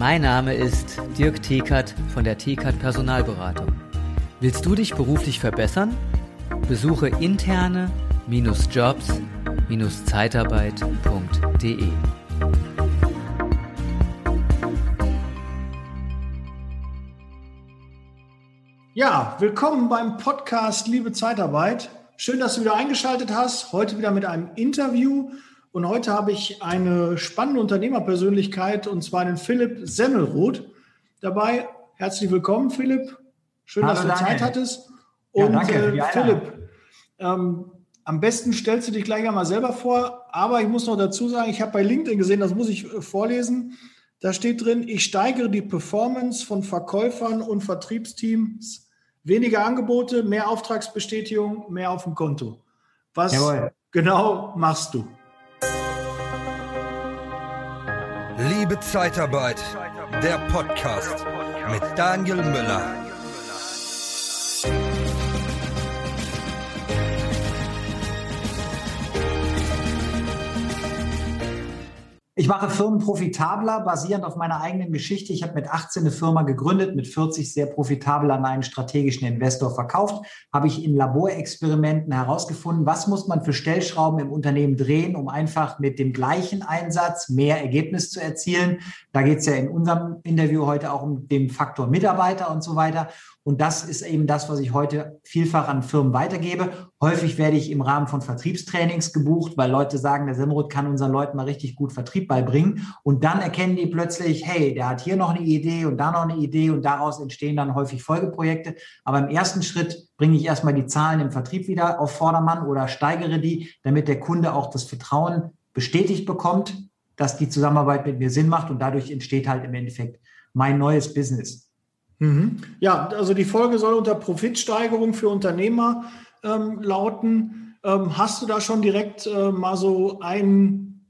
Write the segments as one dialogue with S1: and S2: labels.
S1: Mein Name ist Dirk Thekert von der Thekert Personalberatung. Willst du dich beruflich verbessern? Besuche interne-jobs-zeitarbeit.de.
S2: Ja, willkommen beim Podcast Liebe Zeitarbeit. Schön, dass du wieder eingeschaltet hast. Heute wieder mit einem Interview. Und heute habe ich eine spannende Unternehmerpersönlichkeit und zwar den Philipp Semmelroth dabei. Herzlich willkommen, Philipp. Schön, Hallo, dass du danke. Zeit hattest. Und ja, danke, äh, Philipp, ähm, am besten stellst du dich gleich einmal selber vor. Aber ich muss noch dazu sagen, ich habe bei LinkedIn gesehen, das muss ich äh, vorlesen. Da steht drin, ich steigere die Performance von Verkäufern und Vertriebsteams. Weniger Angebote, mehr Auftragsbestätigung, mehr auf dem Konto. Was Jawohl. genau machst du?
S3: Liebe Zeitarbeit, der Podcast mit Daniel Müller.
S4: Mache Firmen profitabler, basierend auf meiner eigenen Geschichte. Ich habe mit 18 eine Firma gegründet, mit 40 sehr profitabel an einen strategischen Investor verkauft. Habe ich in Laborexperimenten herausgefunden, was muss man für Stellschrauben im Unternehmen drehen, um einfach mit dem gleichen Einsatz mehr Ergebnis zu erzielen. Da geht es ja in unserem Interview heute auch um den Faktor Mitarbeiter und so weiter. Und das ist eben das, was ich heute vielfach an Firmen weitergebe. Häufig werde ich im Rahmen von Vertriebstrainings gebucht, weil Leute sagen, der Simrud kann unseren Leuten mal richtig gut Vertrieb beibringen. Und dann erkennen die plötzlich, hey, der hat hier noch eine Idee und da noch eine Idee und daraus entstehen dann häufig Folgeprojekte. Aber im ersten Schritt bringe ich erstmal die Zahlen im Vertrieb wieder auf Vordermann oder steigere die, damit der Kunde auch das Vertrauen bestätigt bekommt, dass die Zusammenarbeit mit mir Sinn macht und dadurch entsteht halt im Endeffekt mein neues Business.
S2: Mhm. Ja, also die Folge soll unter Profitsteigerung für Unternehmer ähm, lauten. Ähm, hast du da schon direkt äh, mal so ein,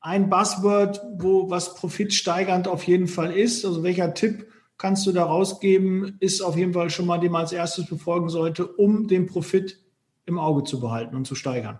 S2: ein Buzzword, wo was profitsteigernd auf jeden Fall ist? Also welcher Tipp kannst du da rausgeben, ist auf jeden Fall schon mal, dem als erstes befolgen sollte, um den Profit im Auge zu behalten und zu steigern?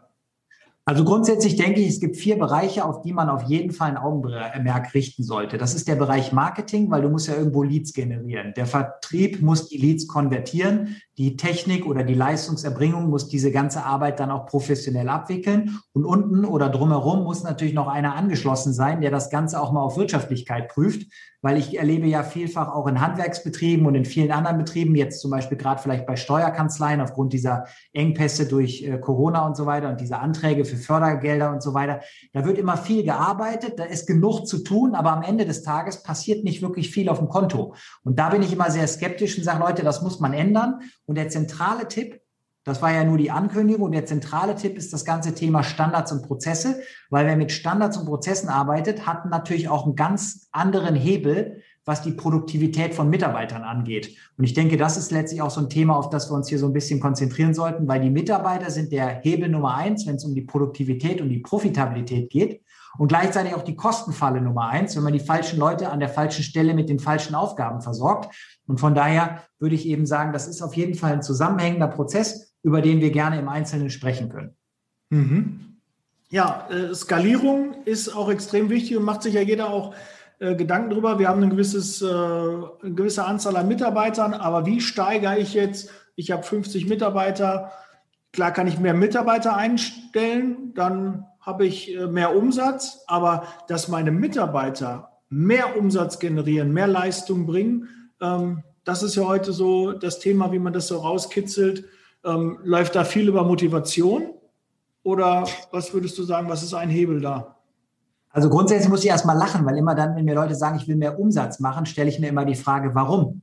S4: Also grundsätzlich denke ich, es gibt vier Bereiche, auf die man auf jeden Fall ein Augenmerk richten sollte. Das ist der Bereich Marketing, weil du musst ja irgendwo Leads generieren. Der Vertrieb muss die Leads konvertieren. Die Technik oder die Leistungserbringung muss diese ganze Arbeit dann auch professionell abwickeln. Und unten oder drumherum muss natürlich noch einer angeschlossen sein, der das Ganze auch mal auf Wirtschaftlichkeit prüft weil ich erlebe ja vielfach auch in Handwerksbetrieben und in vielen anderen Betrieben, jetzt zum Beispiel gerade vielleicht bei Steuerkanzleien aufgrund dieser Engpässe durch äh, Corona und so weiter und diese Anträge für Fördergelder und so weiter, da wird immer viel gearbeitet, da ist genug zu tun, aber am Ende des Tages passiert nicht wirklich viel auf dem Konto. Und da bin ich immer sehr skeptisch und sage, Leute, das muss man ändern. Und der zentrale Tipp, das war ja nur die Ankündigung. Der zentrale Tipp ist das ganze Thema Standards und Prozesse, weil wer mit Standards und Prozessen arbeitet, hat natürlich auch einen ganz anderen Hebel, was die Produktivität von Mitarbeitern angeht. Und ich denke, das ist letztlich auch so ein Thema, auf das wir uns hier so ein bisschen konzentrieren sollten, weil die Mitarbeiter sind der Hebel Nummer eins, wenn es um die Produktivität und die Profitabilität geht. Und gleichzeitig auch die Kostenfalle Nummer eins, wenn man die falschen Leute an der falschen Stelle mit den falschen Aufgaben versorgt. Und von daher würde ich eben sagen, das ist auf jeden Fall ein zusammenhängender Prozess über den wir gerne im Einzelnen sprechen können.
S2: Mhm. Ja, äh, Skalierung ist auch extrem wichtig und macht sich ja jeder auch äh, Gedanken darüber. Wir haben ein gewisses, äh, eine gewisse Anzahl an Mitarbeitern, aber wie steigere ich jetzt? Ich habe 50 Mitarbeiter. Klar kann ich mehr Mitarbeiter einstellen, dann habe ich äh, mehr Umsatz, aber dass meine Mitarbeiter mehr Umsatz generieren, mehr Leistung bringen, ähm, das ist ja heute so das Thema, wie man das so rauskitzelt. Ähm, läuft da viel über Motivation? Oder was würdest du sagen, was ist ein Hebel da?
S4: Also grundsätzlich muss ich erstmal lachen, weil immer dann, wenn mir Leute sagen, ich will mehr Umsatz machen, stelle ich mir immer die Frage, warum?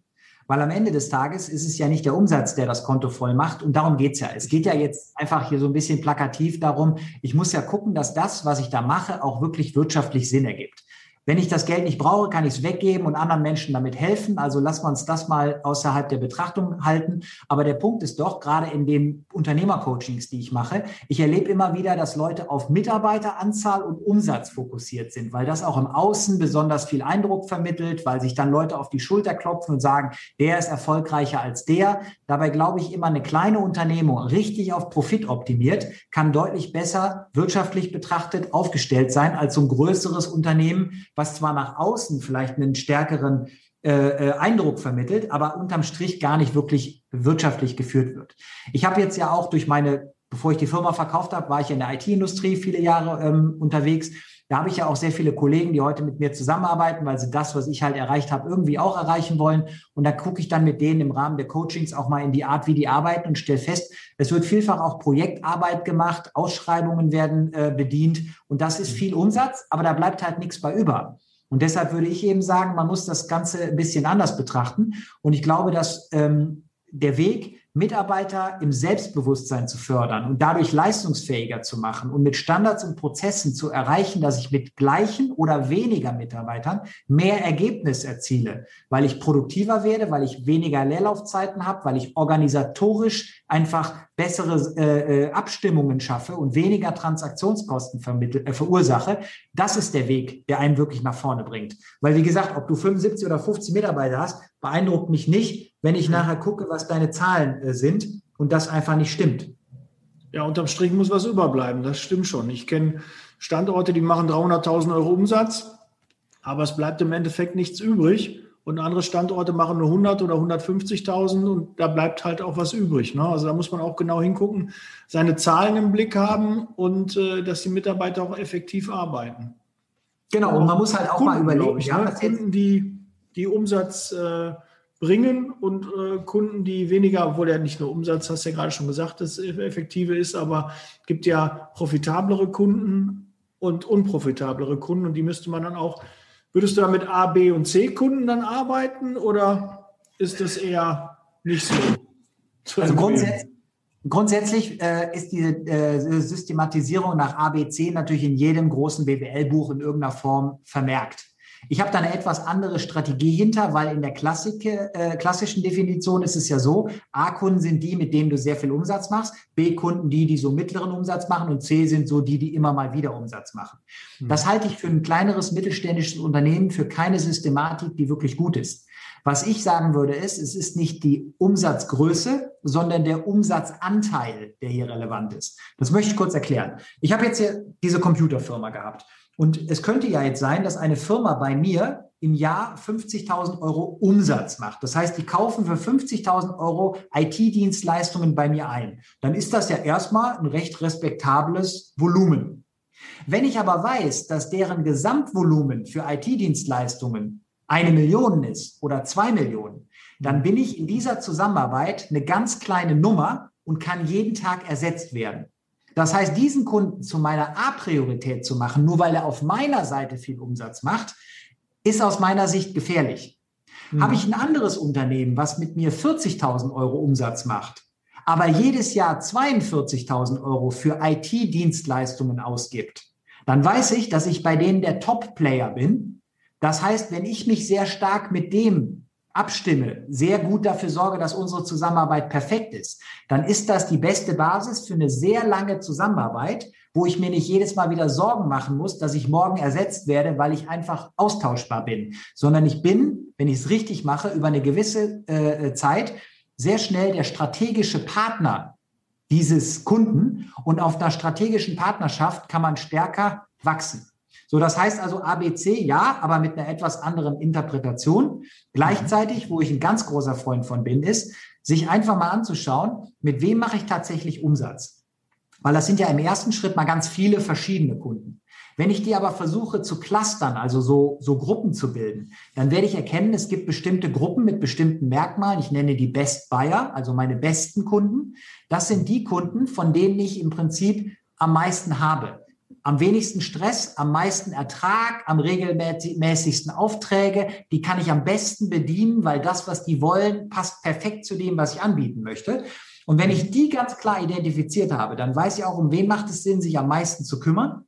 S4: Weil am Ende des Tages ist es ja nicht der Umsatz, der das Konto voll macht. Und darum geht's ja. Es geht ja jetzt einfach hier so ein bisschen plakativ darum, ich muss ja gucken, dass das, was ich da mache, auch wirklich wirtschaftlich Sinn ergibt. Wenn ich das Geld nicht brauche, kann ich es weggeben und anderen Menschen damit helfen. Also lassen wir uns das mal außerhalb der Betrachtung halten. Aber der Punkt ist doch, gerade in den Unternehmercoachings, die ich mache, ich erlebe immer wieder, dass Leute auf Mitarbeiteranzahl und Umsatz fokussiert sind, weil das auch im Außen besonders viel Eindruck vermittelt, weil sich dann Leute auf die Schulter klopfen und sagen, der ist erfolgreicher als der. Dabei glaube ich immer, eine kleine Unternehmung richtig auf Profit optimiert, kann deutlich besser wirtschaftlich betrachtet aufgestellt sein als so ein größeres Unternehmen, was zwar nach außen vielleicht einen stärkeren äh, äh, Eindruck vermittelt, aber unterm Strich gar nicht wirklich wirtschaftlich geführt wird. Ich habe jetzt ja auch durch meine, bevor ich die Firma verkauft habe, war ich in der IT-Industrie viele Jahre ähm, unterwegs. Da habe ich ja auch sehr viele Kollegen, die heute mit mir zusammenarbeiten, weil sie das, was ich halt erreicht habe, irgendwie auch erreichen wollen. Und da gucke ich dann mit denen im Rahmen der Coachings auch mal in die Art, wie die arbeiten und stelle fest, es wird vielfach auch Projektarbeit gemacht, Ausschreibungen werden äh, bedient und das ist viel Umsatz, aber da bleibt halt nichts bei über. Und deshalb würde ich eben sagen, man muss das Ganze ein bisschen anders betrachten. Und ich glaube, dass ähm, der Weg, Mitarbeiter im Selbstbewusstsein zu fördern und dadurch leistungsfähiger zu machen und mit Standards und Prozessen zu erreichen, dass ich mit gleichen oder weniger Mitarbeitern mehr Ergebnis erziele, weil ich produktiver werde, weil ich weniger Leerlaufzeiten habe, weil ich organisatorisch einfach bessere äh, äh Abstimmungen schaffe und weniger Transaktionskosten äh, verursache. Das ist der Weg, der einen wirklich nach vorne bringt. Weil wie gesagt, ob du 75 oder 50 Mitarbeiter hast, beeindruckt mich nicht, wenn ich nachher gucke, was deine Zahlen äh, sind und das einfach nicht stimmt.
S2: Ja, unterm Strich muss was überbleiben, das stimmt schon. Ich kenne Standorte, die machen 300.000 Euro Umsatz, aber es bleibt im Endeffekt nichts übrig. Und andere Standorte machen nur 100 oder 150.000 und da bleibt halt auch was übrig. Ne? Also da muss man auch genau hingucken, seine Zahlen im Blick haben und äh, dass die Mitarbeiter auch effektiv arbeiten.
S4: Genau, und man muss halt auch Kunden, mal überlegen,
S2: ich, ja, ne? Kunden, die, die Umsatz äh, bringen und äh, Kunden, die weniger, obwohl ja nicht nur Umsatz, hast du ja gerade schon gesagt, das effektive ist, aber es gibt ja profitablere Kunden und unprofitablere Kunden und die müsste man dann auch, würdest du da mit A, B und C Kunden dann arbeiten oder ist das eher nicht so?
S4: Also grundsätzlich, Grundsätzlich äh, ist diese äh, Systematisierung nach ABC natürlich in jedem großen BWL-Buch in irgendeiner Form vermerkt. Ich habe da eine etwas andere Strategie hinter, weil in der Klassik, äh, klassischen Definition ist es ja so, A-Kunden sind die, mit denen du sehr viel Umsatz machst, B-Kunden die, die so mittleren Umsatz machen und C sind so die, die immer mal wieder Umsatz machen. Mhm. Das halte ich für ein kleineres mittelständisches Unternehmen für keine Systematik, die wirklich gut ist. Was ich sagen würde, ist, es ist nicht die Umsatzgröße, sondern der Umsatzanteil, der hier relevant ist. Das möchte ich kurz erklären. Ich habe jetzt hier diese Computerfirma gehabt. Und es könnte ja jetzt sein, dass eine Firma bei mir im Jahr 50.000 Euro Umsatz macht. Das heißt, die kaufen für 50.000 Euro IT-Dienstleistungen bei mir ein. Dann ist das ja erstmal ein recht respektables Volumen. Wenn ich aber weiß, dass deren Gesamtvolumen für IT-Dienstleistungen eine Million ist oder zwei Millionen, dann bin ich in dieser Zusammenarbeit eine ganz kleine Nummer und kann jeden Tag ersetzt werden. Das heißt, diesen Kunden zu meiner A-Priorität zu machen, nur weil er auf meiner Seite viel Umsatz macht, ist aus meiner Sicht gefährlich. Mhm. Habe ich ein anderes Unternehmen, was mit mir 40.000 Euro Umsatz macht, aber jedes Jahr 42.000 Euro für IT-Dienstleistungen ausgibt, dann weiß ich, dass ich bei denen der Top-Player bin. Das heißt, wenn ich mich sehr stark mit dem abstimme, sehr gut dafür sorge, dass unsere Zusammenarbeit perfekt ist, dann ist das die beste Basis für eine sehr lange Zusammenarbeit, wo ich mir nicht jedes Mal wieder Sorgen machen muss, dass ich morgen ersetzt werde, weil ich einfach austauschbar bin, sondern ich bin, wenn ich es richtig mache, über eine gewisse äh, Zeit sehr schnell der strategische Partner dieses Kunden und auf einer strategischen Partnerschaft kann man stärker wachsen. So, das heißt also ABC ja, aber mit einer etwas anderen Interpretation. Gleichzeitig, wo ich ein ganz großer Freund von bin, ist, sich einfach mal anzuschauen, mit wem mache ich tatsächlich Umsatz? Weil das sind ja im ersten Schritt mal ganz viele verschiedene Kunden. Wenn ich die aber versuche zu clustern, also so, so Gruppen zu bilden, dann werde ich erkennen, es gibt bestimmte Gruppen mit bestimmten Merkmalen. Ich nenne die Best Buyer, also meine besten Kunden. Das sind die Kunden, von denen ich im Prinzip am meisten habe am wenigsten Stress, am meisten Ertrag, am regelmäßigsten Aufträge. Die kann ich am besten bedienen, weil das, was die wollen, passt perfekt zu dem, was ich anbieten möchte. Und wenn ich die ganz klar identifiziert habe, dann weiß ich auch, um wen macht es Sinn, sich am meisten zu kümmern.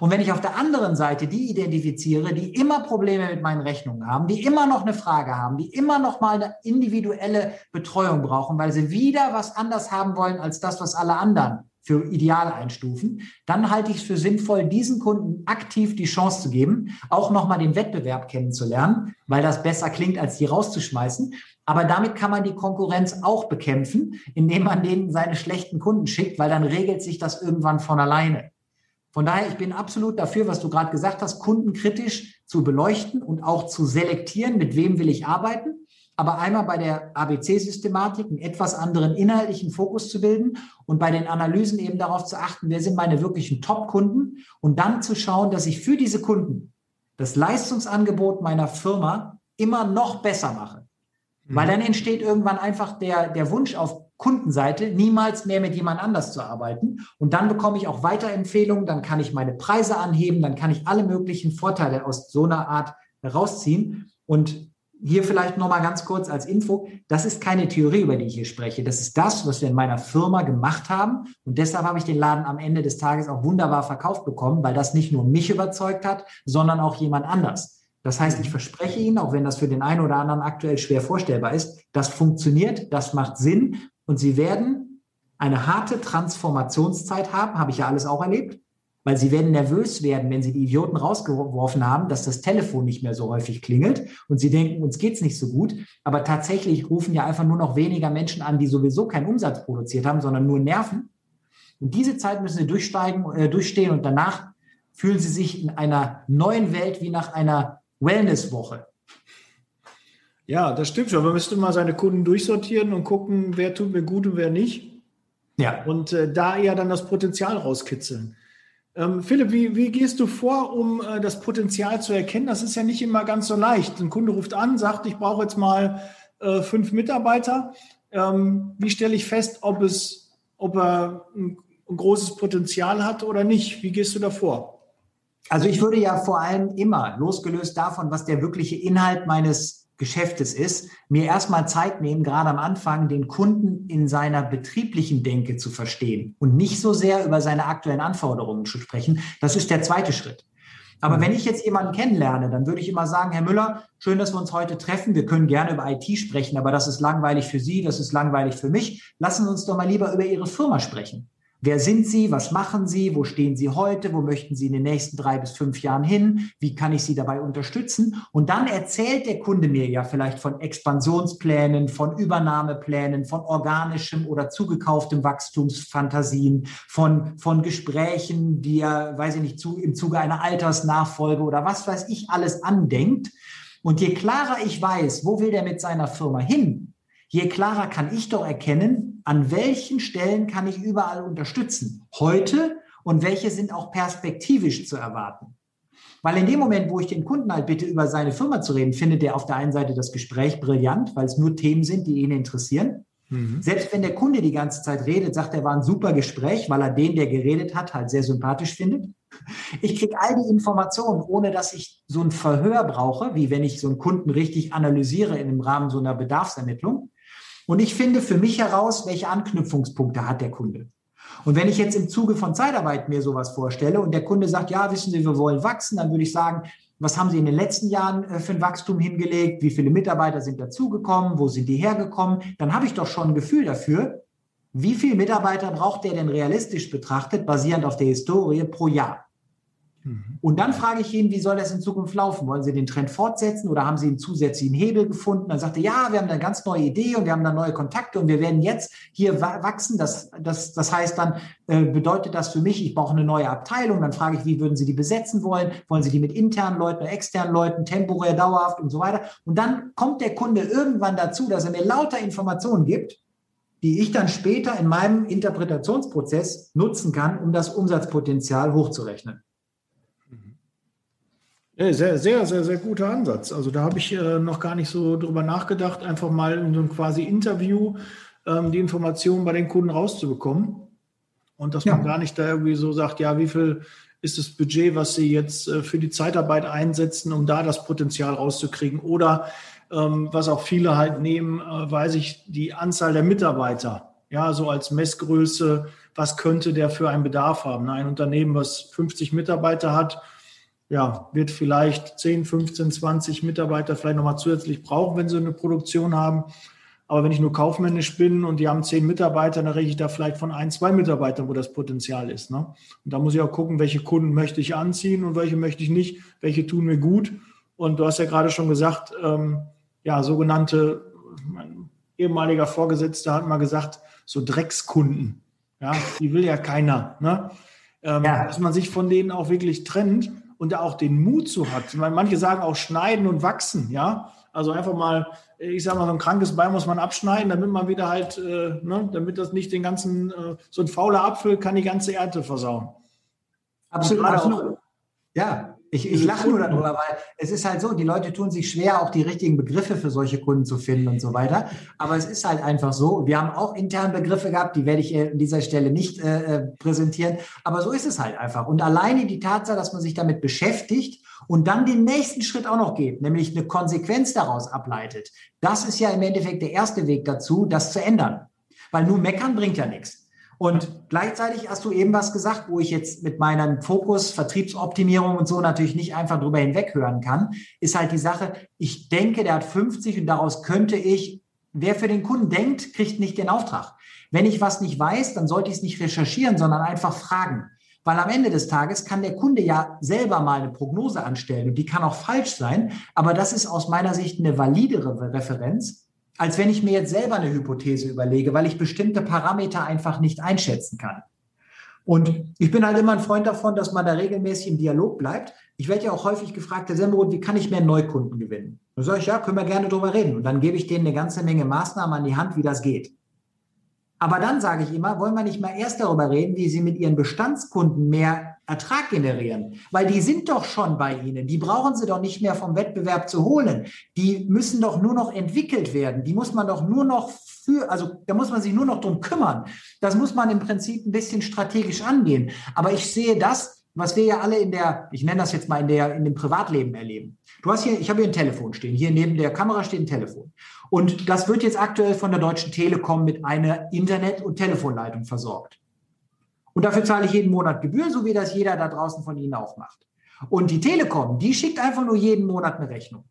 S4: Und wenn ich auf der anderen Seite die identifiziere, die immer Probleme mit meinen Rechnungen haben, die immer noch eine Frage haben, die immer noch mal eine individuelle Betreuung brauchen, weil sie wieder was anders haben wollen als das, was alle anderen für ideal einstufen, dann halte ich es für sinnvoll, diesen Kunden aktiv die Chance zu geben, auch nochmal den Wettbewerb kennenzulernen, weil das besser klingt, als die rauszuschmeißen. Aber damit kann man die Konkurrenz auch bekämpfen, indem man denen seine schlechten Kunden schickt, weil dann regelt sich das irgendwann von alleine. Von daher, ich bin absolut dafür, was du gerade gesagt hast, kundenkritisch zu beleuchten und auch zu selektieren, mit wem will ich arbeiten. Aber einmal bei der ABC-Systematik einen etwas anderen inhaltlichen Fokus zu bilden und bei den Analysen eben darauf zu achten, wer sind meine wirklichen Top-Kunden und dann zu schauen, dass ich für diese Kunden das Leistungsangebot meiner Firma immer noch besser mache. Weil mhm. dann entsteht irgendwann einfach der, der Wunsch auf Kundenseite, niemals mehr mit jemand anders zu arbeiten. Und dann bekomme ich auch Weiterempfehlungen, dann kann ich meine Preise anheben, dann kann ich alle möglichen Vorteile aus so einer Art herausziehen. Und hier vielleicht nochmal ganz kurz als Info, das ist keine Theorie, über die ich hier spreche. Das ist das, was wir in meiner Firma gemacht haben. Und deshalb habe ich den Laden am Ende des Tages auch wunderbar verkauft bekommen, weil das nicht nur mich überzeugt hat, sondern auch jemand anders. Das heißt, ich verspreche Ihnen, auch wenn das für den einen oder anderen aktuell schwer vorstellbar ist, das funktioniert, das macht Sinn und Sie werden eine harte Transformationszeit haben, habe ich ja alles auch erlebt, weil Sie werden nervös werden, wenn Sie die Idioten rausgeworfen haben, dass das Telefon nicht mehr so häufig klingelt und Sie denken, uns geht's nicht so gut. Aber tatsächlich rufen ja einfach nur noch weniger Menschen an, die sowieso keinen Umsatz produziert haben, sondern nur Nerven. Und diese Zeit müssen Sie durchsteigen, äh, durchstehen und danach fühlen Sie sich in einer neuen Welt wie nach einer Wellnesswoche.
S2: Ja, das stimmt schon. Man müsste mal seine Kunden durchsortieren und gucken, wer tut mir gut und wer nicht. Ja. Und äh, da eher dann das Potenzial rauskitzeln. Ähm, Philipp, wie, wie gehst du vor, um äh, das Potenzial zu erkennen? Das ist ja nicht immer ganz so leicht. Ein Kunde ruft an, sagt, ich brauche jetzt mal äh, fünf Mitarbeiter. Ähm, wie stelle ich fest, ob, es, ob er ein, ein großes Potenzial hat oder nicht? Wie gehst du da vor?
S4: Also ich würde ja vor allem immer, losgelöst davon, was der wirkliche Inhalt meines Geschäftes ist, mir erstmal Zeit nehmen, gerade am Anfang den Kunden in seiner betrieblichen Denke zu verstehen und nicht so sehr über seine aktuellen Anforderungen zu sprechen. Das ist der zweite Schritt. Aber wenn ich jetzt jemanden kennenlerne, dann würde ich immer sagen, Herr Müller, schön, dass wir uns heute treffen. Wir können gerne über IT sprechen, aber das ist langweilig für Sie, das ist langweilig für mich. Lassen Sie uns doch mal lieber über Ihre Firma sprechen. Wer sind Sie? Was machen Sie? Wo stehen Sie heute? Wo möchten Sie in den nächsten drei bis fünf Jahren hin? Wie kann ich Sie dabei unterstützen? Und dann erzählt der Kunde mir ja vielleicht von Expansionsplänen, von Übernahmeplänen, von organischem oder zugekauftem Wachstumsfantasien, von, von Gesprächen, die er, weiß ich nicht, zu, im Zuge einer Altersnachfolge oder was weiß ich alles andenkt. Und je klarer ich weiß, wo will der mit seiner Firma hin, je klarer kann ich doch erkennen, an welchen Stellen kann ich überall unterstützen, heute und welche sind auch perspektivisch zu erwarten. Weil in dem Moment, wo ich den Kunden halt bitte, über seine Firma zu reden, findet er auf der einen Seite das Gespräch brillant, weil es nur Themen sind, die ihn interessieren. Mhm. Selbst wenn der Kunde die ganze Zeit redet, sagt er, war ein super Gespräch, weil er den, der geredet hat, halt sehr sympathisch findet. Ich kriege all die Informationen, ohne dass ich so ein Verhör brauche, wie wenn ich so einen Kunden richtig analysiere in dem Rahmen so einer Bedarfsermittlung. Und ich finde für mich heraus, welche Anknüpfungspunkte hat der Kunde. Und wenn ich jetzt im Zuge von Zeitarbeit mir sowas vorstelle und der Kunde sagt, ja, wissen Sie, wir wollen wachsen, dann würde ich sagen, was haben Sie in den letzten Jahren äh, für ein Wachstum hingelegt? Wie viele Mitarbeiter sind dazugekommen? Wo sind die hergekommen? Dann habe ich doch schon ein Gefühl dafür, wie viele Mitarbeiter braucht der denn realistisch betrachtet, basierend auf der Historie pro Jahr? Mhm. Und dann frage ich ihn, wie soll das in Zukunft laufen? Wollen Sie den Trend fortsetzen oder haben Sie einen zusätzlichen Hebel gefunden? Dann sagt er, ja, wir haben eine ganz neue Idee und wir haben da neue Kontakte und wir werden jetzt hier wachsen. Das, das, das heißt dann, äh, bedeutet das für mich, ich brauche eine neue Abteilung. Dann frage ich, wie würden Sie die besetzen wollen? Wollen Sie die mit internen Leuten oder externen Leuten, temporär, dauerhaft und so weiter? Und dann kommt der Kunde irgendwann dazu, dass er mir lauter Informationen gibt, die ich dann später in meinem Interpretationsprozess nutzen kann, um das Umsatzpotenzial hochzurechnen.
S2: Ja, sehr, sehr, sehr, sehr guter Ansatz. Also da habe ich äh, noch gar nicht so drüber nachgedacht, einfach mal in so einem quasi Interview ähm, die Informationen bei den Kunden rauszubekommen. Und dass ja. man gar nicht da irgendwie so sagt, ja, wie viel ist das Budget, was Sie jetzt äh, für die Zeitarbeit einsetzen, um da das Potenzial rauszukriegen? Oder ähm, was auch viele halt nehmen, äh, weiß ich, die Anzahl der Mitarbeiter. Ja, so als Messgröße, was könnte der für einen Bedarf haben? Ein Unternehmen, was 50 Mitarbeiter hat, ja, wird vielleicht 10, 15, 20 Mitarbeiter vielleicht nochmal zusätzlich brauchen, wenn sie eine Produktion haben. Aber wenn ich nur kaufmännisch bin und die haben zehn Mitarbeiter, dann rede ich da vielleicht von ein, zwei Mitarbeitern, wo das Potenzial ist. Ne? Und da muss ich auch gucken, welche Kunden möchte ich anziehen und welche möchte ich nicht, welche tun mir gut. Und du hast ja gerade schon gesagt, ähm, ja, sogenannte, mein ehemaliger Vorgesetzter hat mal gesagt, so Dreckskunden. Ja, die will ja keiner. Ne? ähm, ja. dass man sich von denen auch wirklich trennt und da auch den Mut zu hat. Manche sagen auch schneiden und wachsen, ja. Also einfach mal, ich sage mal, so ein krankes Bein muss man abschneiden, damit man wieder halt, äh, ne, damit das nicht den ganzen, äh, so ein fauler Apfel kann die ganze Ernte versauen.
S4: Absolut, absolut. Ja, ich, ich lache nur darüber, weil es ist halt so, die Leute tun sich schwer, auch die richtigen Begriffe für solche Kunden zu finden und so weiter. Aber es ist halt einfach so. Wir haben auch intern Begriffe gehabt, die werde ich an dieser Stelle nicht äh, äh, präsentieren. Aber so ist es halt einfach. Und alleine die Tatsache, dass man sich damit beschäftigt und dann den nächsten Schritt auch noch geht, nämlich eine Konsequenz daraus ableitet, das ist ja im Endeffekt der erste Weg dazu, das zu ändern. Weil nur meckern bringt ja nichts. Und gleichzeitig hast du eben was gesagt, wo ich jetzt mit meinem Fokus Vertriebsoptimierung und so natürlich nicht einfach drüber hinweghören kann, ist halt die Sache, ich denke, der hat 50 und daraus könnte ich, wer für den Kunden denkt, kriegt nicht den Auftrag. Wenn ich was nicht weiß, dann sollte ich es nicht recherchieren, sondern einfach fragen. Weil am Ende des Tages kann der Kunde ja selber mal eine Prognose anstellen und die kann auch falsch sein, aber das ist aus meiner Sicht eine validere Referenz, als wenn ich mir jetzt selber eine Hypothese überlege, weil ich bestimmte Parameter einfach nicht einschätzen kann. Und ich bin halt immer ein Freund davon, dass man da regelmäßig im Dialog bleibt. Ich werde ja auch häufig gefragt, Herr Semmerod, wie kann ich mehr Neukunden gewinnen? Dann sage ich, ja, können wir gerne drüber reden. Und dann gebe ich denen eine ganze Menge Maßnahmen an die Hand, wie das geht. Aber dann sage ich immer, wollen wir nicht mal erst darüber reden, wie Sie mit Ihren Bestandskunden mehr Ertrag generieren? Weil die sind doch schon bei Ihnen. Die brauchen Sie doch nicht mehr vom Wettbewerb zu holen. Die müssen doch nur noch entwickelt werden. Die muss man doch nur noch für, also da muss man sich nur noch drum kümmern. Das muss man im Prinzip ein bisschen strategisch angehen. Aber ich sehe das, was wir ja alle in der, ich nenne das jetzt mal in der, in dem Privatleben erleben. Du hast hier, ich habe hier ein Telefon stehen. Hier neben der Kamera steht ein Telefon. Und das wird jetzt aktuell von der Deutschen Telekom mit einer Internet- und Telefonleitung versorgt. Und dafür zahle ich jeden Monat Gebühr, so wie das jeder da draußen von Ihnen auch macht. Und die Telekom, die schickt einfach nur jeden Monat eine Rechnung.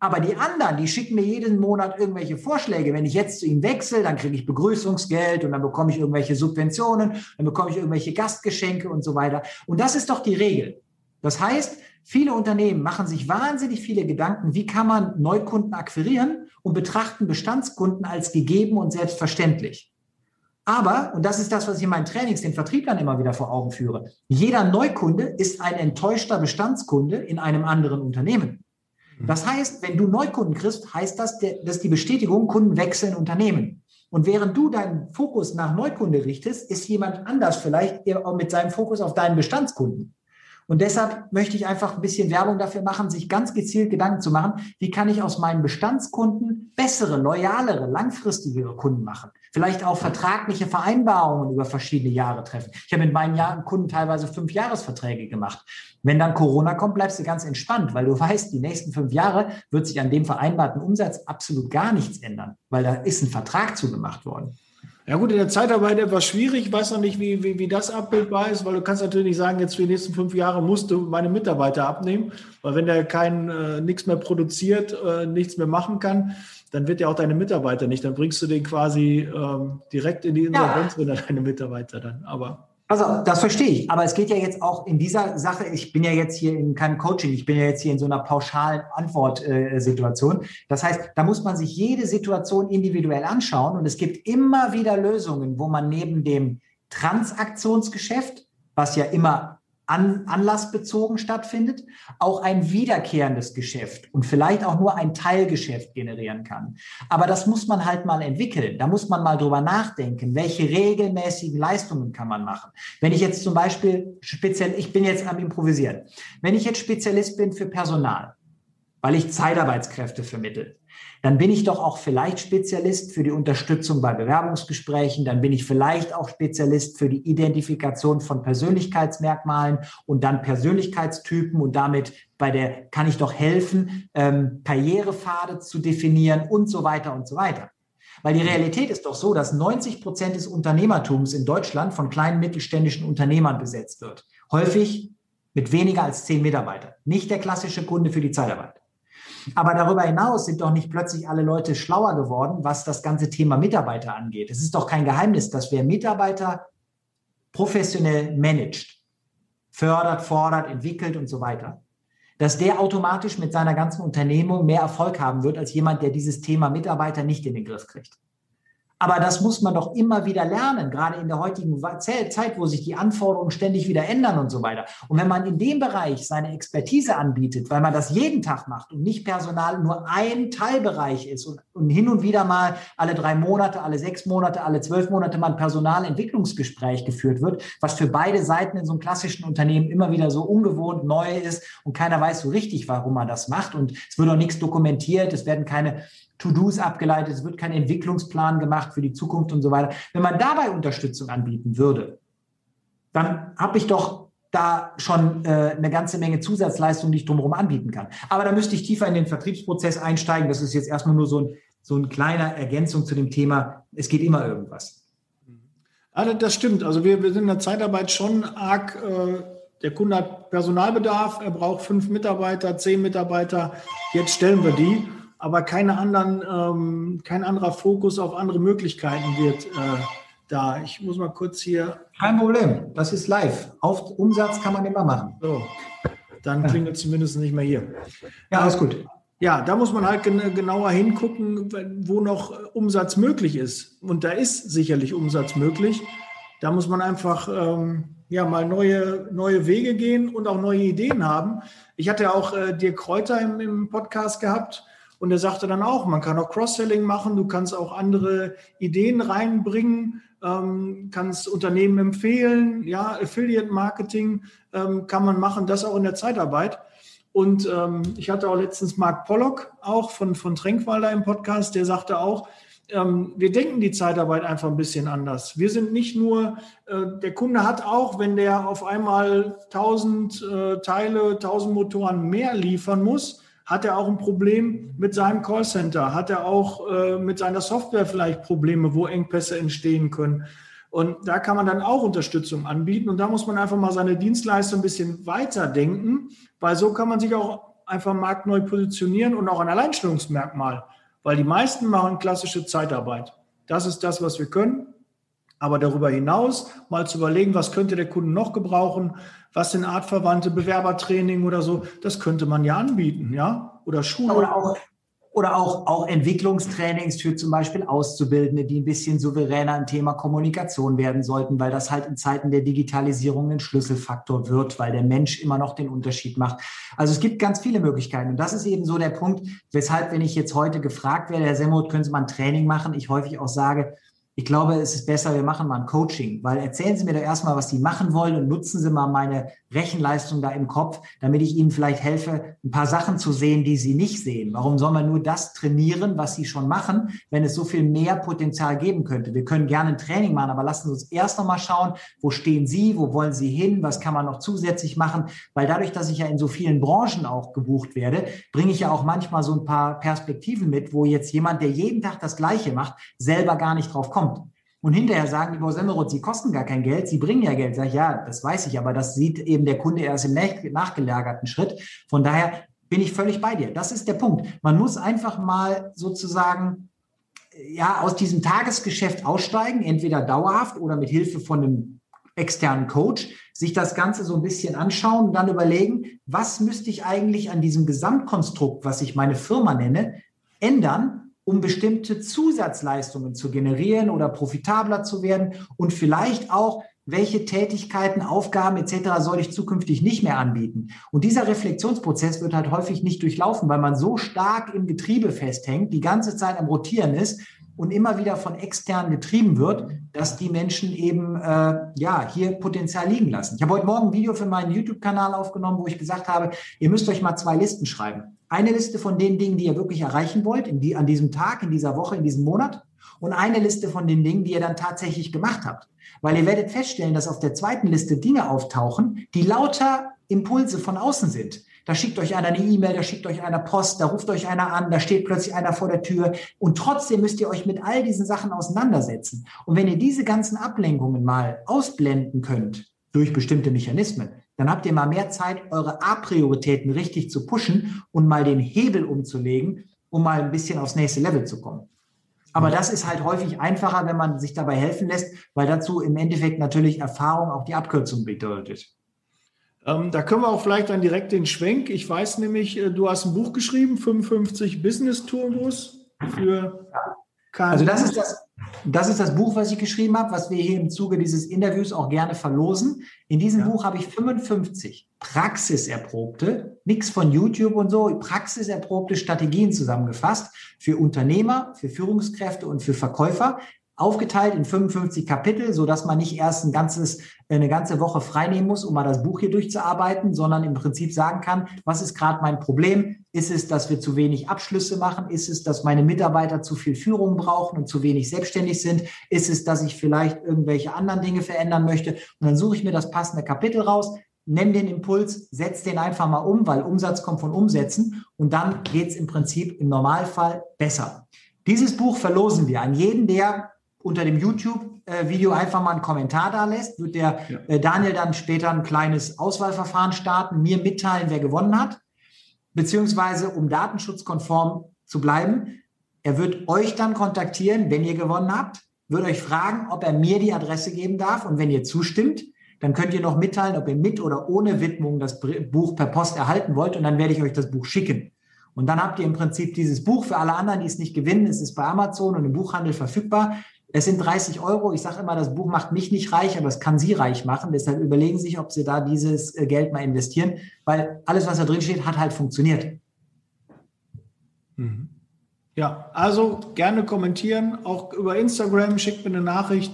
S4: Aber die anderen, die schicken mir jeden Monat irgendwelche Vorschläge. Wenn ich jetzt zu ihnen wechsle, dann kriege ich Begrüßungsgeld und dann bekomme ich irgendwelche Subventionen, dann bekomme ich irgendwelche Gastgeschenke und so weiter. Und das ist doch die Regel. Das heißt, viele Unternehmen machen sich wahnsinnig viele Gedanken, wie kann man Neukunden akquirieren und betrachten Bestandskunden als gegeben und selbstverständlich. Aber, und das ist das, was ich in meinen Trainings den Vertrieblern immer wieder vor Augen führe, jeder Neukunde ist ein enttäuschter Bestandskunde in einem anderen Unternehmen. Das heißt, wenn du Neukunden kriegst, heißt das, dass die Bestätigung, Kunden wechseln Unternehmen. Und während du deinen Fokus nach Neukunde richtest, ist jemand anders vielleicht mit seinem Fokus auf deinen Bestandskunden. Und deshalb möchte ich einfach ein bisschen Werbung dafür machen, sich ganz gezielt Gedanken zu machen, wie kann ich aus meinen Bestandskunden bessere, loyalere, langfristigere Kunden machen. Vielleicht auch vertragliche Vereinbarungen über verschiedene Jahre treffen. Ich habe mit meinen Jahren Kunden teilweise fünf Jahresverträge gemacht. Wenn dann Corona kommt, bleibst du ganz entspannt, weil du weißt, die nächsten fünf Jahre wird sich an dem vereinbarten Umsatz absolut gar nichts ändern, weil da ist ein Vertrag zugemacht worden.
S2: Ja gut, in der Zeitarbeit etwas schwierig. Ich weiß noch nicht, wie, wie, wie das abbildbar ist, weil du kannst natürlich nicht sagen, jetzt für die nächsten fünf Jahre musst du meine Mitarbeiter abnehmen, weil wenn der kein äh, nichts mehr produziert, äh, nichts mehr machen kann, dann wird ja auch deine Mitarbeiter nicht. Dann bringst du den quasi ähm, direkt in die Insolvenz, ja. wenn er deine Mitarbeiter dann. Aber
S4: also, das verstehe ich. Aber es geht ja jetzt auch in dieser Sache, ich bin ja jetzt hier in keinem Coaching, ich bin ja jetzt hier in so einer pauschalen Antwortsituation. Das heißt, da muss man sich jede Situation individuell anschauen und es gibt immer wieder Lösungen, wo man neben dem Transaktionsgeschäft, was ja immer an, anlassbezogen stattfindet, auch ein wiederkehrendes Geschäft und vielleicht auch nur ein Teilgeschäft generieren kann. Aber das muss man halt mal entwickeln. Da muss man mal drüber nachdenken, welche regelmäßigen Leistungen kann man machen. Wenn ich jetzt zum Beispiel speziell, ich bin jetzt am Improvisieren, wenn ich jetzt Spezialist bin für Personal, weil ich Zeitarbeitskräfte vermittle, dann bin ich doch auch vielleicht Spezialist für die Unterstützung bei Bewerbungsgesprächen, dann bin ich vielleicht auch Spezialist für die Identifikation von Persönlichkeitsmerkmalen und dann Persönlichkeitstypen und damit bei der kann ich doch helfen, ähm, Karrierepfade zu definieren und so weiter und so weiter. Weil die Realität ist doch so, dass 90 Prozent des Unternehmertums in Deutschland von kleinen mittelständischen Unternehmern besetzt wird. Häufig mit weniger als zehn Mitarbeitern. Nicht der klassische Kunde für die Zeitarbeit. Aber darüber hinaus sind doch nicht plötzlich alle Leute schlauer geworden, was das ganze Thema Mitarbeiter angeht. Es ist doch kein Geheimnis, dass wer Mitarbeiter professionell managt, fördert, fordert, entwickelt und so weiter, dass der automatisch mit seiner ganzen Unternehmung mehr Erfolg haben wird als jemand, der dieses Thema Mitarbeiter nicht in den Griff kriegt. Aber das muss man doch immer wieder lernen, gerade in der heutigen Zeit, wo sich die Anforderungen ständig wieder ändern und so weiter. Und wenn man in dem Bereich seine Expertise anbietet, weil man das jeden Tag macht und nicht Personal nur ein Teilbereich ist und, und hin und wieder mal alle drei Monate, alle sechs Monate, alle zwölf Monate mal ein Personalentwicklungsgespräch geführt wird, was für beide Seiten in so einem klassischen Unternehmen immer wieder so ungewohnt neu ist und keiner weiß so richtig, warum man das macht. Und es wird auch nichts dokumentiert, es werden keine To-Dos abgeleitet, es wird kein Entwicklungsplan gemacht für die Zukunft und so weiter. Wenn man dabei Unterstützung anbieten würde, dann habe ich doch da schon äh, eine ganze Menge Zusatzleistungen, die ich drumherum anbieten kann. Aber da müsste ich tiefer in den Vertriebsprozess einsteigen. Das ist jetzt erstmal nur so ein, so ein kleiner Ergänzung zu dem Thema, es geht immer irgendwas.
S2: Also das stimmt. Also wir, wir sind in der Zeitarbeit schon arg, äh, der Kunde hat Personalbedarf, er braucht fünf Mitarbeiter, zehn Mitarbeiter, jetzt stellen wir die aber keine anderen, ähm, kein anderer Fokus auf andere Möglichkeiten wird äh, da. Ich muss mal kurz hier.
S4: Kein Problem, das ist live. Auf Umsatz kann man immer machen.
S2: So, dann klingelt es zumindest nicht mehr hier.
S4: Ja, alles gut.
S2: Ja, da muss man halt genauer hingucken, wo noch Umsatz möglich ist. Und da ist sicherlich Umsatz möglich. Da muss man einfach ähm, ja mal neue, neue Wege gehen und auch neue Ideen haben. Ich hatte auch äh, Dirk Kräuter im, im Podcast gehabt und er sagte dann auch, man kann auch Cross-Selling machen, du kannst auch andere Ideen reinbringen, ähm, kannst Unternehmen empfehlen, ja, Affiliate-Marketing ähm, kann man machen, das auch in der Zeitarbeit. Und ähm, ich hatte auch letztens Mark Pollock auch von, von Tränkwalder im Podcast, der sagte auch, ähm, wir denken die Zeitarbeit einfach ein bisschen anders. Wir sind nicht nur, äh, der Kunde hat auch, wenn der auf einmal 1000 äh, Teile, 1000 Motoren mehr liefern muss, hat er auch ein Problem mit seinem Callcenter? Hat er auch äh, mit seiner Software vielleicht Probleme, wo Engpässe entstehen können? Und da kann man dann auch Unterstützung anbieten. Und da muss man einfach mal seine Dienstleistung ein bisschen weiterdenken, weil so kann man sich auch einfach marktneu positionieren und auch ein Alleinstellungsmerkmal. Weil die meisten machen klassische Zeitarbeit. Das ist das, was wir können. Aber darüber hinaus mal zu überlegen, was könnte der Kunde noch gebrauchen, was sind artverwandte Bewerbertraining oder so, das könnte man ja anbieten, ja? Oder Schule.
S4: Oder auch, oder auch, auch Entwicklungstrainings für zum Beispiel Auszubildende, die ein bisschen souveräner im Thema Kommunikation werden sollten, weil das halt in Zeiten der Digitalisierung ein Schlüsselfaktor wird, weil der Mensch immer noch den Unterschied macht. Also es gibt ganz viele Möglichkeiten. Und das ist eben so der Punkt, weshalb, wenn ich jetzt heute gefragt werde, Herr Semmuth, können Sie mal ein Training machen, ich häufig auch sage, ich glaube, es ist besser, wir machen mal ein Coaching, weil erzählen Sie mir doch erstmal, was Sie machen wollen und nutzen Sie mal meine Rechenleistung da im Kopf, damit ich Ihnen vielleicht helfe, ein paar Sachen zu sehen, die Sie nicht sehen. Warum soll man nur das trainieren, was Sie schon machen, wenn es so viel mehr Potenzial geben könnte? Wir können gerne ein Training machen, aber lassen Sie uns erst noch mal schauen, wo stehen Sie, wo wollen Sie hin, was kann man noch zusätzlich machen? Weil dadurch, dass ich ja in so vielen Branchen auch gebucht werde, bringe ich ja auch manchmal so ein paar Perspektiven mit, wo jetzt jemand, der jeden Tag das Gleiche macht, selber gar nicht drauf kommt kommt. Und hinterher sagen die Frau Semmeroth, sie kosten gar kein Geld, sie bringen ja Geld. Sag ich, ja, das weiß ich, aber das sieht eben der Kunde erst im nachgelagerten Schritt. Von daher bin ich völlig bei dir. Das ist der Punkt. Man muss einfach mal sozusagen ja, aus diesem Tagesgeschäft aussteigen, entweder dauerhaft oder mit Hilfe von einem externen Coach, sich das Ganze so ein bisschen anschauen und dann überlegen, was müsste ich eigentlich an diesem Gesamtkonstrukt, was ich meine Firma nenne, ändern, um bestimmte Zusatzleistungen zu generieren oder profitabler zu werden und vielleicht auch, welche Tätigkeiten, Aufgaben etc. soll ich zukünftig nicht mehr anbieten. Und dieser Reflexionsprozess wird halt häufig nicht durchlaufen, weil man so stark im Getriebe festhängt, die ganze Zeit am Rotieren ist und immer wieder von extern getrieben wird, dass die Menschen eben äh, ja hier Potenzial liegen lassen. Ich habe heute Morgen ein Video für meinen YouTube-Kanal aufgenommen, wo ich gesagt habe, ihr müsst euch mal zwei Listen schreiben. Eine Liste von den Dingen, die ihr wirklich erreichen wollt, in die, an diesem Tag, in dieser Woche, in diesem Monat. Und eine Liste von den Dingen, die ihr dann tatsächlich gemacht habt. Weil ihr werdet feststellen, dass auf der zweiten Liste Dinge auftauchen, die lauter Impulse von außen sind. Da schickt euch einer eine E-Mail, da schickt euch einer Post, da ruft euch einer an, da steht plötzlich einer vor der Tür. Und trotzdem müsst ihr euch mit all diesen Sachen auseinandersetzen. Und wenn ihr diese ganzen Ablenkungen mal ausblenden könnt durch bestimmte Mechanismen, dann habt ihr mal mehr Zeit, eure A-Prioritäten richtig zu pushen und mal den Hebel umzulegen, um mal ein bisschen aufs nächste Level zu kommen. Aber das ist halt häufig einfacher, wenn man sich dabei helfen lässt, weil dazu im Endeffekt natürlich Erfahrung auch die Abkürzung bedeutet.
S2: Ähm, da können wir auch vielleicht dann direkt den Schwenk. Ich weiß nämlich, äh, du hast ein Buch geschrieben, 55 Business Turbos für
S4: KMU. Also das ist das, Das ist das Buch, was ich geschrieben habe, was wir hier im Zuge dieses Interviews auch gerne verlosen. In diesem ja. Buch habe ich 55 praxiserprobte, nichts von YouTube und so, praxiserprobte Strategien zusammengefasst für Unternehmer, für Führungskräfte und für Verkäufer, aufgeteilt in 55 Kapitel, so dass man nicht erst ein ganzes, eine ganze Woche freinehmen muss, um mal das Buch hier durchzuarbeiten, sondern im Prinzip sagen kann, was ist gerade mein Problem? Ist es, dass wir zu wenig Abschlüsse machen? Ist es, dass meine Mitarbeiter zu viel Führung brauchen und zu wenig selbstständig sind? Ist es, dass ich vielleicht irgendwelche anderen Dinge verändern möchte? Und dann suche ich mir das passende Kapitel raus, nehme den Impuls, setze den einfach mal um, weil Umsatz kommt von Umsetzen und dann geht es im Prinzip im Normalfall besser. Dieses Buch verlosen wir an jeden, der unter dem YouTube-Video einfach mal einen Kommentar da lässt, wird der ja. Äh, Daniel dann später ein kleines Auswahlverfahren starten, mir mitteilen, wer gewonnen hat, beziehungsweise um datenschutzkonform zu bleiben, er wird euch dann kontaktieren, wenn ihr gewonnen habt, wird euch fragen, ob er mir die Adresse geben darf und wenn ihr zustimmt, dann könnt ihr noch mitteilen, ob ihr mit oder ohne Widmung das Buch per Post erhalten wollt und dann werde ich euch das Buch schicken. Und dann habt ihr im Prinzip dieses Buch für alle anderen, die es nicht gewinnen. Es ist bei Amazon und im Buchhandel verfügbar. Es sind 30 Euro. Ich sage immer, das Buch macht mich nicht reich, aber es kann Sie reich machen. Deshalb überlegen Sie sich, ob Sie da dieses äh, Geld mal investieren, weil alles, was da drin steht, hat halt funktioniert.
S2: Mhm. Ja, also gerne kommentieren, auch über Instagram, schickt mir eine Nachricht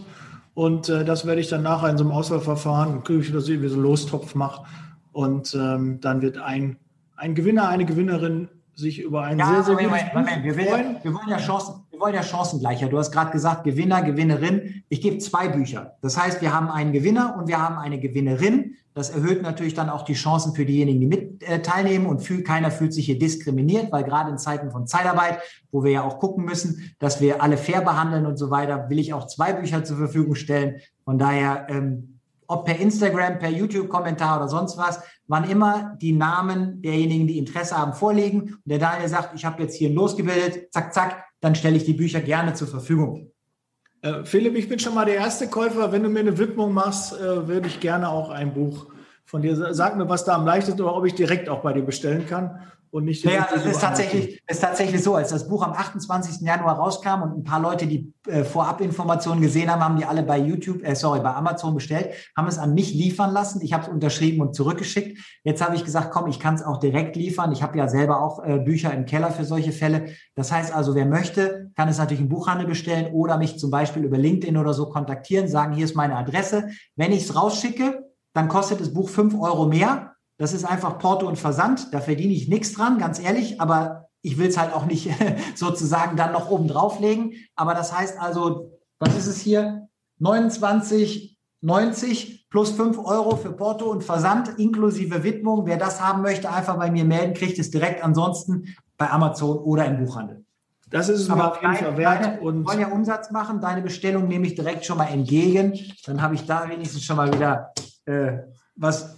S2: und äh, das werde ich dann nachher in so einem Auswahlverfahren, kriege ich wieder wie so Lostopf mache und ähm, dann wird ein, ein Gewinner, eine Gewinnerin sich über einen ja, sehr, sehr
S4: guten Moment, Moment. Wir, wollen, wir, wollen ja Chancen, wir wollen ja Chancengleicher. Du hast gerade gesagt, Gewinner, Gewinnerin. Ich gebe zwei Bücher. Das heißt, wir haben einen Gewinner und wir haben eine Gewinnerin. Das erhöht natürlich dann auch die Chancen für diejenigen, die mit äh, teilnehmen und fühl, keiner fühlt sich hier diskriminiert, weil gerade in Zeiten von Zeitarbeit, wo wir ja auch gucken müssen, dass wir alle fair behandeln und so weiter, will ich auch zwei Bücher zur Verfügung stellen. Von daher, ähm, ob per Instagram, per YouTube-Kommentar oder sonst was, wann immer die Namen derjenigen, die Interesse haben, vorliegen und der Daniel sagt, ich habe jetzt hier losgebildet, zack, zack, dann stelle ich die Bücher gerne zur Verfügung.
S2: Äh, Philipp, ich bin schon mal der erste Käufer. Wenn du mir eine Widmung machst, äh, würde ich gerne auch ein Buch von dir. Sag mir, was da am leichtesten oder ob ich direkt auch bei dir bestellen kann und nicht.
S4: Naja, es ist tatsächlich, ist tatsächlich so, als das Buch am 28. Januar rauskam und ein paar Leute, die äh, Vorabinformationen gesehen haben, haben die alle bei YouTube, äh, sorry, bei Amazon bestellt, haben es an mich liefern lassen. Ich habe es unterschrieben und zurückgeschickt. Jetzt habe ich gesagt, komm, ich kann es auch direkt liefern. Ich habe ja selber auch äh, Bücher im Keller für solche Fälle. Das heißt also, wer möchte, kann es natürlich im Buchhandel bestellen oder mich zum Beispiel über LinkedIn oder so kontaktieren, sagen, hier ist meine Adresse. Wenn ich es rausschicke, dann kostet das Buch fünf Euro mehr das ist einfach Porto und Versand. Da verdiene ich nichts dran, ganz ehrlich. Aber ich will es halt auch nicht sozusagen dann noch oben drauflegen. Aber das heißt also, was ist es hier? 29,90 plus 5 Euro für Porto und Versand inklusive Widmung. Wer das haben möchte, einfach bei mir melden, kriegt es direkt ansonsten bei Amazon oder im Buchhandel.
S2: Das ist es mir auf jeden Fall wert.
S4: Deine, und wollen ja Umsatz machen. Deine Bestellung nehme ich direkt schon mal entgegen. Dann habe ich da wenigstens schon mal wieder äh, was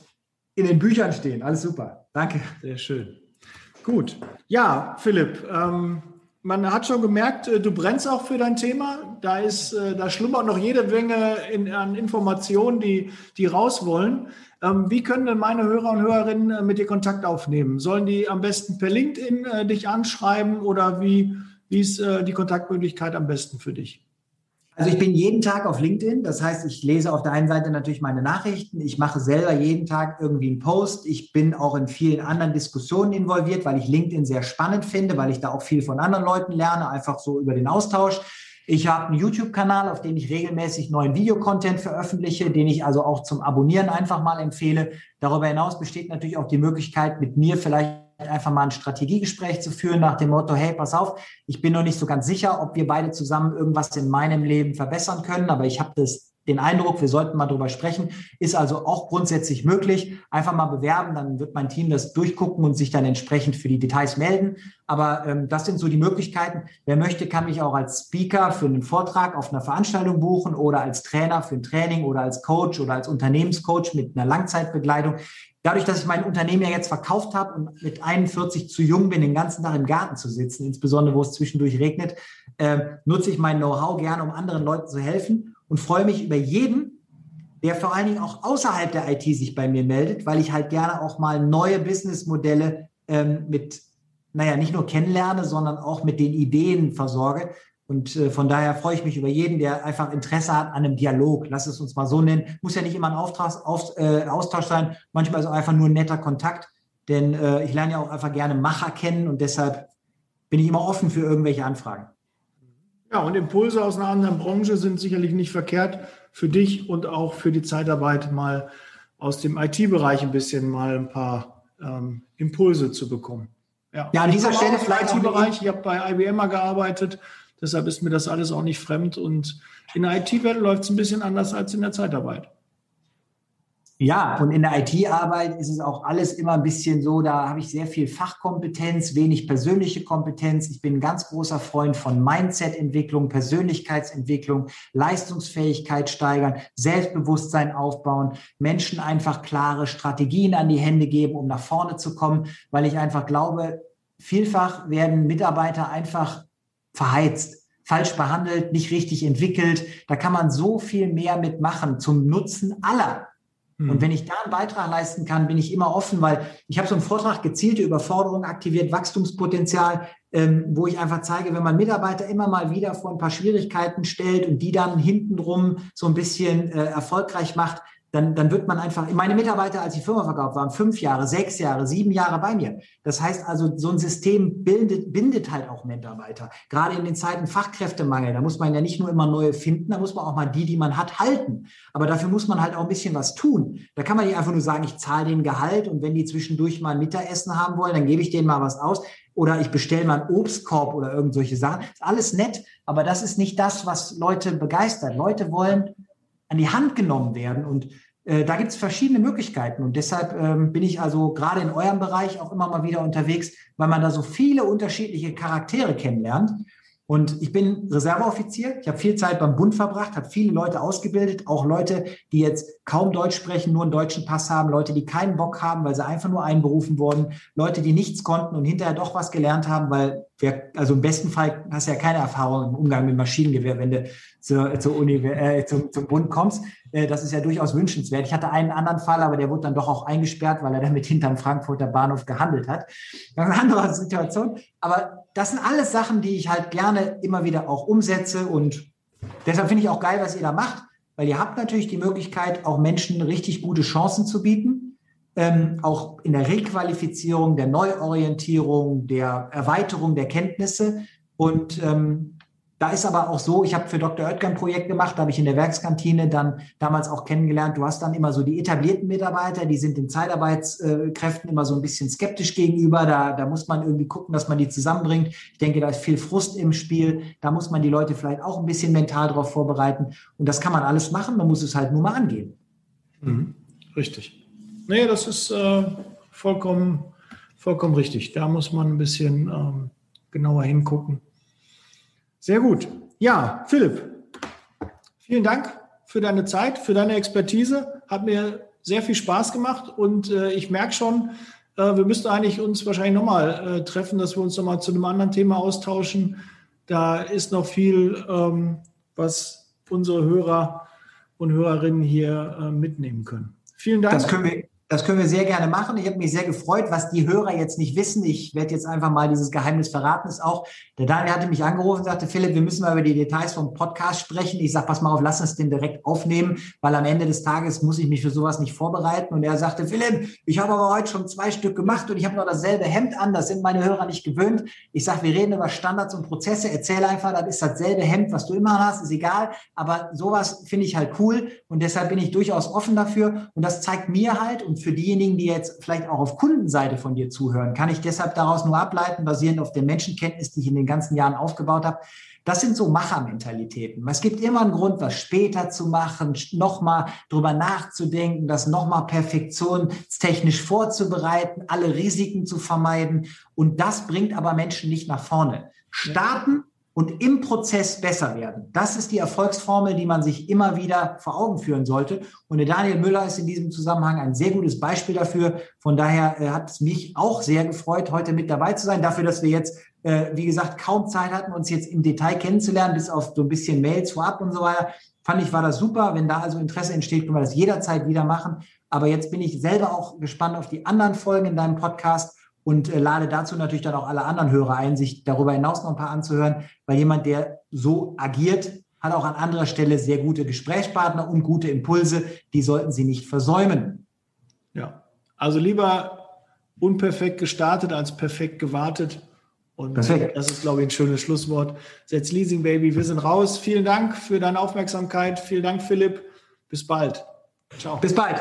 S4: in den Büchern stehen. Alles super. Danke.
S2: Sehr schön. Gut. Ja, Philipp, ähm, man hat schon gemerkt, äh, du brennst auch für dein Thema. Da ist, äh, da schlummert noch jede Menge in, an Informationen, die, die raus wollen. Ähm, wie können denn meine Hörer und Hörerinnen äh, mit dir Kontakt aufnehmen? Sollen die am besten per LinkedIn äh, dich anschreiben oder wie, wie ist äh, die Kontaktmöglichkeit am besten für dich?
S4: Also ich bin jeden Tag auf LinkedIn. Das heißt, ich lese auf der einen Seite natürlich meine Nachrichten. Ich mache selber jeden Tag irgendwie einen Post. Ich bin auch in vielen anderen Diskussionen involviert, weil ich LinkedIn sehr spannend finde, weil ich da auch viel von anderen Leuten lerne, einfach so über den Austausch. Ich habe einen YouTube-Kanal, auf dem ich regelmäßig neuen Videocontent veröffentliche, den ich also auch zum Abonnieren einfach mal empfehle. Darüber hinaus besteht natürlich auch die Möglichkeit, mit mir vielleicht einfach mal ein Strategiegespräch zu führen nach dem Motto, hey, pass auf, ich bin noch nicht so ganz sicher, ob wir beide zusammen irgendwas in meinem Leben verbessern können, aber ich habe das den Eindruck, wir sollten mal drüber sprechen, ist also auch grundsätzlich möglich. Einfach mal bewerben, dann wird mein Team das durchgucken und sich dann entsprechend für die Details melden. Aber ähm, das sind so die Möglichkeiten. Wer möchte, kann mich auch als Speaker für einen Vortrag auf einer Veranstaltung buchen oder als Trainer für ein Training oder als Coach oder als Unternehmenscoach mit einer Langzeitbegleitung. Dadurch, dass ich mein Unternehmen ja jetzt verkauft habe und mit 41 zu jung bin, den ganzen Tag im Garten zu sitzen, insbesondere wo es zwischendurch regnet, äh, nutze ich mein Know-how gerne, um anderen Leuten zu helfen und freue mich über jeden, der vor allen Dingen auch außerhalb der IT sich bei mir meldet, weil ich halt gerne auch mal neue Businessmodelle ähm, mit, naja, nicht nur kennenlerne, sondern auch mit den Ideen versorge. Und äh, von daher freue ich mich über jeden, der einfach Interesse hat an einem Dialog. Lass es uns mal so nennen. Muss ja nicht immer ein Auftrag, auf, äh, Austausch sein. Manchmal ist es auch einfach nur ein netter Kontakt. Denn äh, ich lerne ja auch einfach gerne Macher kennen und deshalb bin ich immer offen für irgendwelche Anfragen.
S2: Ja, und Impulse aus einer anderen Branche sind sicherlich nicht verkehrt für dich und auch für die Zeitarbeit mal aus dem IT-Bereich ein bisschen mal ein paar ähm, Impulse zu bekommen.
S4: Ja, ja an dieser Stelle vielleicht
S2: IT-Bereich. Ich habe bei IBM mal gearbeitet, deshalb ist mir das alles auch nicht fremd und in der IT-Welt läuft es ein bisschen anders als in der Zeitarbeit.
S4: Ja, und in der IT-Arbeit ist es auch alles immer ein bisschen so, da habe ich sehr viel Fachkompetenz, wenig persönliche Kompetenz. Ich bin ein ganz großer Freund von Mindset-Entwicklung, Persönlichkeitsentwicklung, Leistungsfähigkeit steigern, Selbstbewusstsein aufbauen, Menschen einfach klare Strategien an die Hände geben, um nach vorne zu kommen, weil ich einfach glaube, vielfach werden Mitarbeiter einfach verheizt falsch behandelt, nicht richtig entwickelt. Da kann man so viel mehr mitmachen zum Nutzen aller. Und hm. wenn ich da einen Beitrag leisten kann, bin ich immer offen, weil ich habe so einen Vortrag gezielte Überforderung aktiviert Wachstumspotenzial, ähm, wo ich einfach zeige, wenn man Mitarbeiter immer mal wieder vor ein paar Schwierigkeiten stellt und die dann hintenrum so ein bisschen äh, erfolgreich macht, dann, dann wird man einfach, meine Mitarbeiter, als die Firma verkauft waren, fünf Jahre, sechs Jahre, sieben Jahre bei mir. Das heißt also, so ein System bildet, bindet halt auch Mitarbeiter. Gerade in den Zeiten Fachkräftemangel, da muss man ja nicht nur immer neue finden, da muss man auch mal die, die man hat, halten. Aber dafür muss man halt auch ein bisschen was tun. Da kann man nicht einfach nur sagen, ich zahle den Gehalt und wenn die zwischendurch mal ein Mittagessen haben wollen, dann gebe ich denen mal was aus. Oder ich bestelle mal einen Obstkorb oder irgend solche Sachen. Ist alles nett, aber das ist nicht das, was Leute begeistert. Leute wollen an die Hand genommen werden und da gibt es verschiedene Möglichkeiten und deshalb ähm, bin ich also gerade in eurem Bereich auch immer mal wieder unterwegs, weil man da so viele unterschiedliche Charaktere kennenlernt. Und ich bin Reserveoffizier. Ich habe viel Zeit beim Bund verbracht, habe viele Leute ausgebildet, auch Leute, die jetzt kaum Deutsch sprechen, nur einen deutschen Pass haben, Leute, die keinen Bock haben, weil sie einfach nur einberufen wurden, Leute, die nichts konnten und hinterher doch was gelernt haben, weil wir, also im besten Fall hast du ja keine Erfahrung im Umgang mit Maschinengewehr, wenn du zur, zur Uni, äh, zum, zum Bund kommst. Äh, das ist ja durchaus wünschenswert. Ich hatte einen anderen Fall, aber der wurde dann doch auch eingesperrt, weil er damit hinterm Frankfurter Bahnhof gehandelt hat. Das ist eine andere Situation. Aber das sind alles Sachen, die ich halt gerne immer wieder auch umsetze und deshalb finde ich auch geil, was ihr da macht, weil ihr habt natürlich die Möglichkeit, auch Menschen richtig gute Chancen zu bieten, ähm, auch in der Requalifizierung, der Neuorientierung, der Erweiterung der Kenntnisse und ähm, da ist aber auch so, ich habe für Dr. Oetker ein Projekt gemacht, da habe ich in der Werkskantine dann damals auch kennengelernt, du hast dann immer so die etablierten Mitarbeiter, die sind den Zeitarbeitskräften immer so ein bisschen skeptisch gegenüber, da, da muss man irgendwie gucken, dass man die zusammenbringt. Ich denke, da ist viel Frust im Spiel, da muss man die Leute vielleicht auch ein bisschen mental darauf vorbereiten und das kann man alles machen, man muss es halt nur mal angehen.
S2: Mhm. Richtig. Nee, das ist äh, vollkommen, vollkommen richtig. Da muss man ein bisschen ähm, genauer hingucken. Sehr gut. Ja, Philipp, vielen Dank für deine Zeit, für deine Expertise. Hat mir sehr viel Spaß gemacht und äh, ich merke schon, äh, wir müssten eigentlich uns wahrscheinlich nochmal äh, treffen, dass wir uns nochmal zu einem anderen Thema austauschen. Da ist noch viel, ähm, was unsere Hörer und Hörerinnen hier äh, mitnehmen können. Vielen Dank.
S4: Das können wir, das können wir sehr gerne machen. Ich habe mich sehr gefreut, was die Hörer jetzt nicht wissen. Ich werde jetzt einfach mal dieses Geheimnis verraten. Ist auch, der Daniel hatte mich angerufen und sagte, Philipp, wir müssen mal über die Details vom Podcast sprechen. Ich sage, pass mal auf, lass uns den direkt aufnehmen, weil am Ende des Tages muss ich mich für sowas nicht vorbereiten. Und er sagte, Philipp, ich habe aber heute schon zwei Stück gemacht und ich habe noch dasselbe Hemd an. Das sind meine Hörer nicht gewöhnt. Ich sage, wir reden über Standards und Prozesse. Erzähle einfach, das ist dasselbe Hemd, was du immer hast, ist egal. Aber sowas finde ich halt cool und deshalb bin ich durchaus offen dafür. Und das zeigt mir halt und für diejenigen, die jetzt vielleicht auch auf Kundenseite von dir zuhören, kann ich deshalb daraus nur ableiten, basierend auf der Menschenkenntnis, die ich in den ganzen Jahren aufgebaut habe. Das sind so Machermentalitäten. Es gibt immer einen Grund, was später zu machen, nochmal drüber nachzudenken, das nochmal perfektionstechnisch vorzubereiten, alle Risiken zu vermeiden. Und das bringt aber Menschen nicht nach vorne. Starten und im Prozess besser werden. Das ist die Erfolgsformel, die man sich immer wieder vor Augen führen sollte. Und der Daniel Müller ist in diesem Zusammenhang ein sehr gutes Beispiel dafür. Von daher äh, hat es mich auch sehr gefreut, heute mit dabei zu sein. Dafür, dass wir jetzt, äh, wie gesagt, kaum Zeit hatten, uns jetzt im Detail kennenzulernen, bis auf so ein bisschen Mails vorab und so weiter. Fand ich, war das super. Wenn da also Interesse entsteht, können wir das jederzeit wieder machen. Aber jetzt bin ich selber auch gespannt auf die anderen Folgen in deinem Podcast und äh, lade dazu natürlich dann auch alle anderen Hörer ein, sich darüber hinaus noch ein paar anzuhören, weil jemand, der so agiert, hat auch an anderer Stelle sehr gute Gesprächspartner und gute Impulse, die sollten Sie nicht versäumen.
S2: Ja, also lieber unperfekt gestartet als perfekt gewartet. Und Perfekt. das ist, glaube ich, ein schönes Schlusswort. Setz Leasing Baby, wir sind raus. Vielen Dank für deine Aufmerksamkeit. Vielen Dank, Philipp. Bis bald.
S4: Ciao. Bis bald.